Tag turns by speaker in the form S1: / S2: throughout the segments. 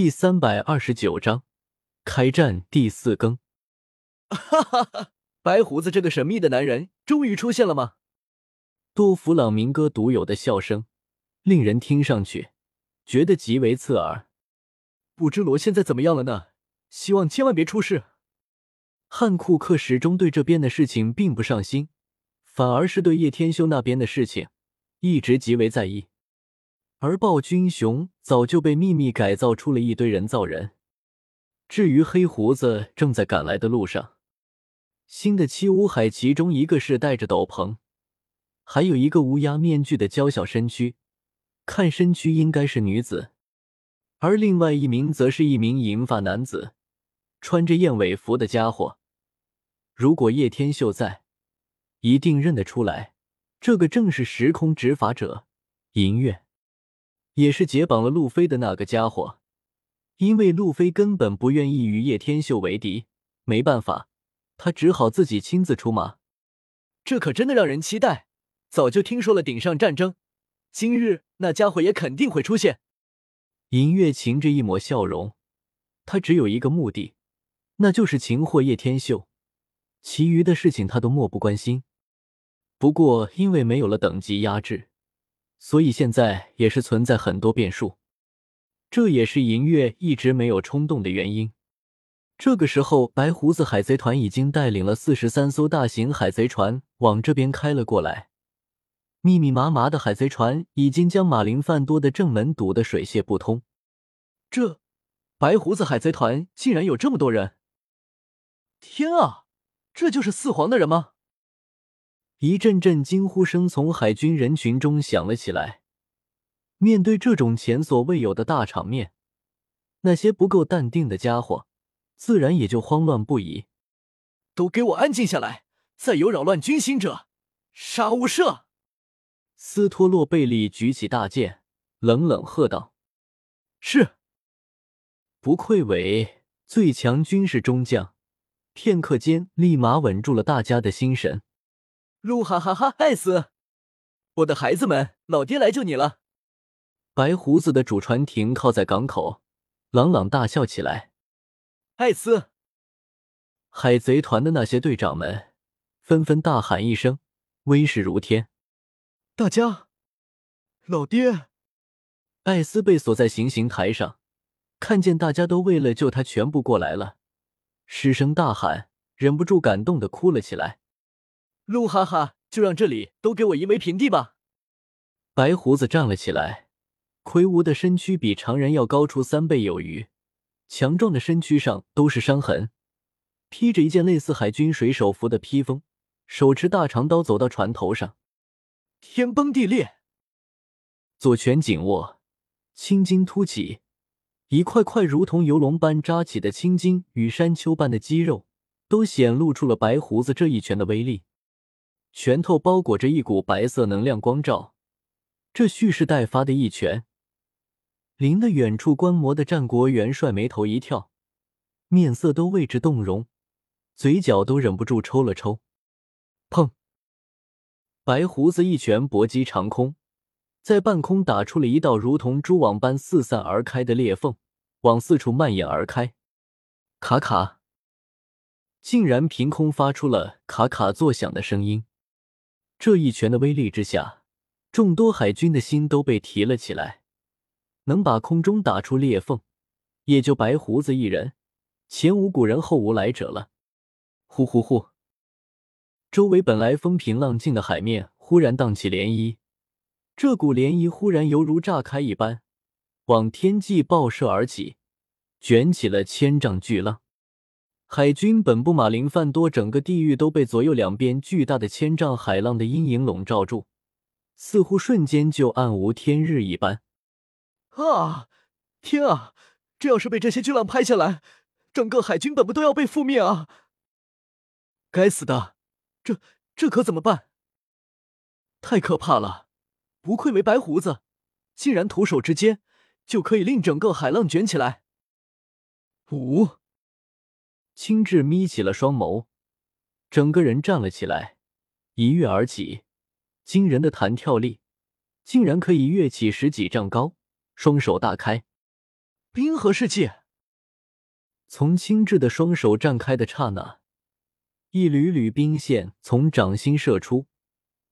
S1: 第三百二十九章开战第四更。
S2: 哈哈哈！白胡子这个神秘的男人终于出现了吗？
S1: 多弗朗明哥独有的笑声，令人听上去觉得极为刺耳。
S2: 不知罗现在怎么样了呢？希望千万别出事。
S1: 汉库克始终对这边的事情并不上心，反而是对叶天修那边的事情一直极为在意。而暴君熊早就被秘密改造出了一堆人造人。至于黑胡子，正在赶来的路上。新的七乌海，其中一个是戴着斗篷，还有一个乌鸦面具的娇小身躯，看身躯应该是女子。而另外一名则是一名银发男子，穿着燕尾服的家伙。如果叶天秀在，一定认得出来，这个正是时空执法者银月。也是解绑了路飞的那个家伙，因为路飞根本不愿意与叶天秀为敌，没办法，他只好自己亲自出马。
S2: 这可真的让人期待。早就听说了顶上战争，今日那家伙也肯定会出现。
S1: 银月噙着一抹笑容，他只有一个目的，那就是擒获叶天秀，其余的事情他都漠不关心。不过因为没有了等级压制。所以现在也是存在很多变数，这也是银月一直没有冲动的原因。这个时候，白胡子海贼团已经带领了四十三艘大型海贼船往这边开了过来，密密麻麻的海贼船已经将马林范多的正门堵得水泄不通。
S2: 这白胡子海贼团竟然有这么多人！天啊，这就是四皇的人吗？
S1: 一阵阵惊呼声从海军人群中响了起来。面对这种前所未有的大场面，那些不够淡定的家伙自然也就慌乱不已。
S2: 都给我安静下来！再有扰乱军心者，杀无赦！
S1: 斯托洛贝利举起大剑，冷冷喝道：“
S2: 是。”
S1: 不愧为最强军事中将，片刻间立马稳住了大家的心神。
S2: 噜哈哈哈！艾斯，我的孩子们，老爹来救你了！
S1: 白胡子的主船停靠在港口，朗朗大笑起来。
S2: 艾斯，
S1: 海贼团的那些队长们纷纷大喊一声，威势如天。
S2: 大家，老爹！
S1: 艾斯被锁在行刑台上，看见大家都为了救他全部过来了，失声大喊，忍不住感动的哭了起来。
S2: 鹿哈哈，就让这里都给我夷为平地吧！
S1: 白胡子站了起来，魁梧的身躯比常人要高出三倍有余，强壮的身躯上都是伤痕，披着一件类似海军水手服的披风，手持大长刀走到船头上，
S2: 天崩地裂，
S1: 左拳紧握，青筋凸起，一块块如同游龙般扎起的青筋与山丘般的肌肉，都显露出了白胡子这一拳的威力。拳头包裹着一股白色能量光照，这蓄势待发的一拳，令得远处观摩的战国元帅眉头一跳，面色都为之动容，嘴角都忍不住抽了抽。砰！白胡子一拳搏击长空，在半空打出了一道如同蛛网般四散而开的裂缝，往四处蔓延而开。卡卡，竟然凭空发出了卡卡作响的声音。这一拳的威力之下，众多海军的心都被提了起来。能把空中打出裂缝，也就白胡子一人，前无古人后无来者了。呼呼呼！周围本来风平浪静的海面忽然荡起涟漪，这股涟漪忽然犹如炸开一般，往天际爆射而起，卷起了千丈巨浪。海军本部马林范多，整个地域都被左右两边巨大的千丈海浪的阴影笼罩住，似乎瞬间就暗无天日一般。
S2: 啊！天啊！这要是被这些巨浪拍下来，整个海军本部都要被覆灭啊！该死的，这这可怎么办？太可怕了！不愧为白胡子，竟然徒手之间就可以令整个海浪卷起来。五。
S1: 青雉眯起了双眸，整个人站了起来，一跃而起，惊人的弹跳力，竟然可以跃起十几丈高，双手大开，
S2: 冰河世纪。
S1: 从青雉的双手绽开的刹那，一缕缕冰线从掌心射出，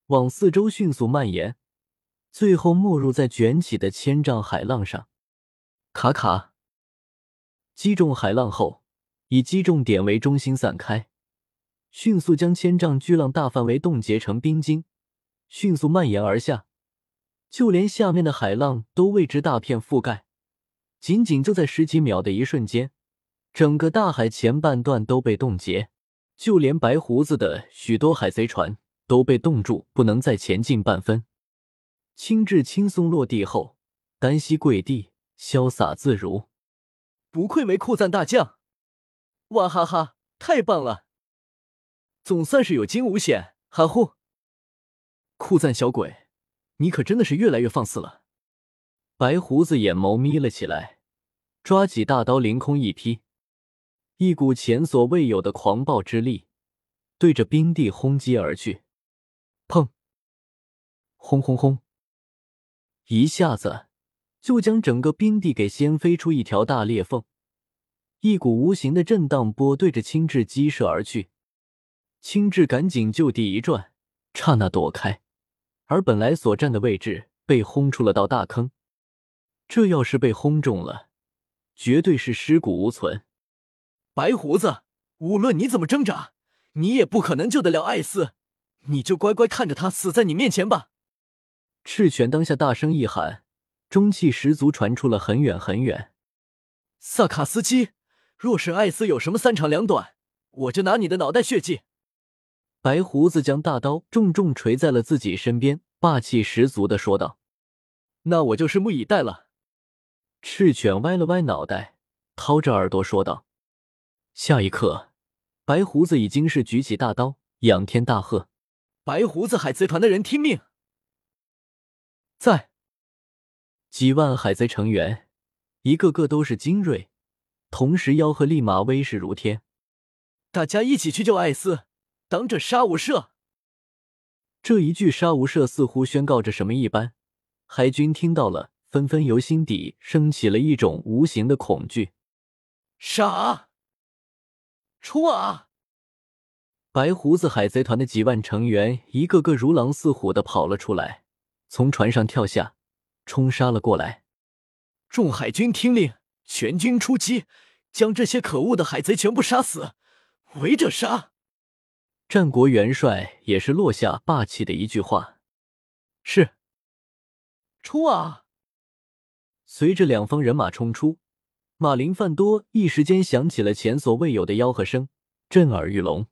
S1: 往四周迅速蔓延，最后没入在卷起的千丈海浪上。卡卡，击中海浪后，以击中点为中心散开，迅速将千丈巨浪大范围冻结成冰晶，迅速蔓延而下，就连下面的海浪都为之大片覆盖。仅仅就在十几秒的一瞬间。整个大海前半段都被冻结，就连白胡子的许多海贼船都被冻住，不能再前进半分。青雉轻松落地后，单膝跪地，潇洒自如。
S2: 不愧为酷赞大将，哇哈哈，太棒了！总算是有惊无险，哈呼！酷赞小鬼，你可真的是越来越放肆了。
S1: 白胡子眼眸眯了起来，抓起大刀，凌空一劈。一股前所未有的狂暴之力，对着冰地轰击而去。砰！轰轰轰！一下子就将整个冰地给掀飞出一条大裂缝。一股无形的震荡波对着青雉激射而去。青雉赶紧就地一转，刹那躲开。而本来所站的位置被轰出了道大坑。这要是被轰中了，绝对是尸骨无存。
S2: 白胡子，无论你怎么挣扎，你也不可能救得了艾斯，你就乖乖看着他死在你面前吧！
S1: 赤犬当下大声一喊，中气十足传出了很远很远。
S2: 萨卡斯基，若是艾斯有什么三长两短，我就拿你的脑袋血祭！
S1: 白胡子将大刀重重锤在了自己身边，霸气十足的说道：“
S2: 那我就拭目以待了。”
S1: 赤犬歪了歪脑袋，掏着耳朵说道。下一刻，白胡子已经是举起大刀，仰天大喝：“
S2: 白胡子海贼团的人听命！”
S1: 在几万海贼成员，一个个都是精锐，同时吆喝立马威势如天。
S2: 大家一起去救艾斯，挡着杀无赦！
S1: 这一句杀无赦似乎宣告着什么一般，海军听到了，纷纷由心底升起了一种无形的恐惧。
S2: 杀！冲啊！
S1: 白胡子海贼团的几万成员一个个如狼似虎的跑了出来，从船上跳下，冲杀了过来。
S2: 众海军听令，全军出击，将这些可恶的海贼全部杀死，围着杀！
S1: 战国元帅也是落下霸气的一句话：“是。”
S2: 冲啊！
S1: 随着两方人马冲出。马林范多一时间响起了前所未有的吆喝声，震耳欲聋。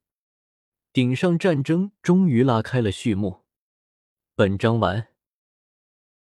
S1: 顶上战争终于拉开了序幕。本章完。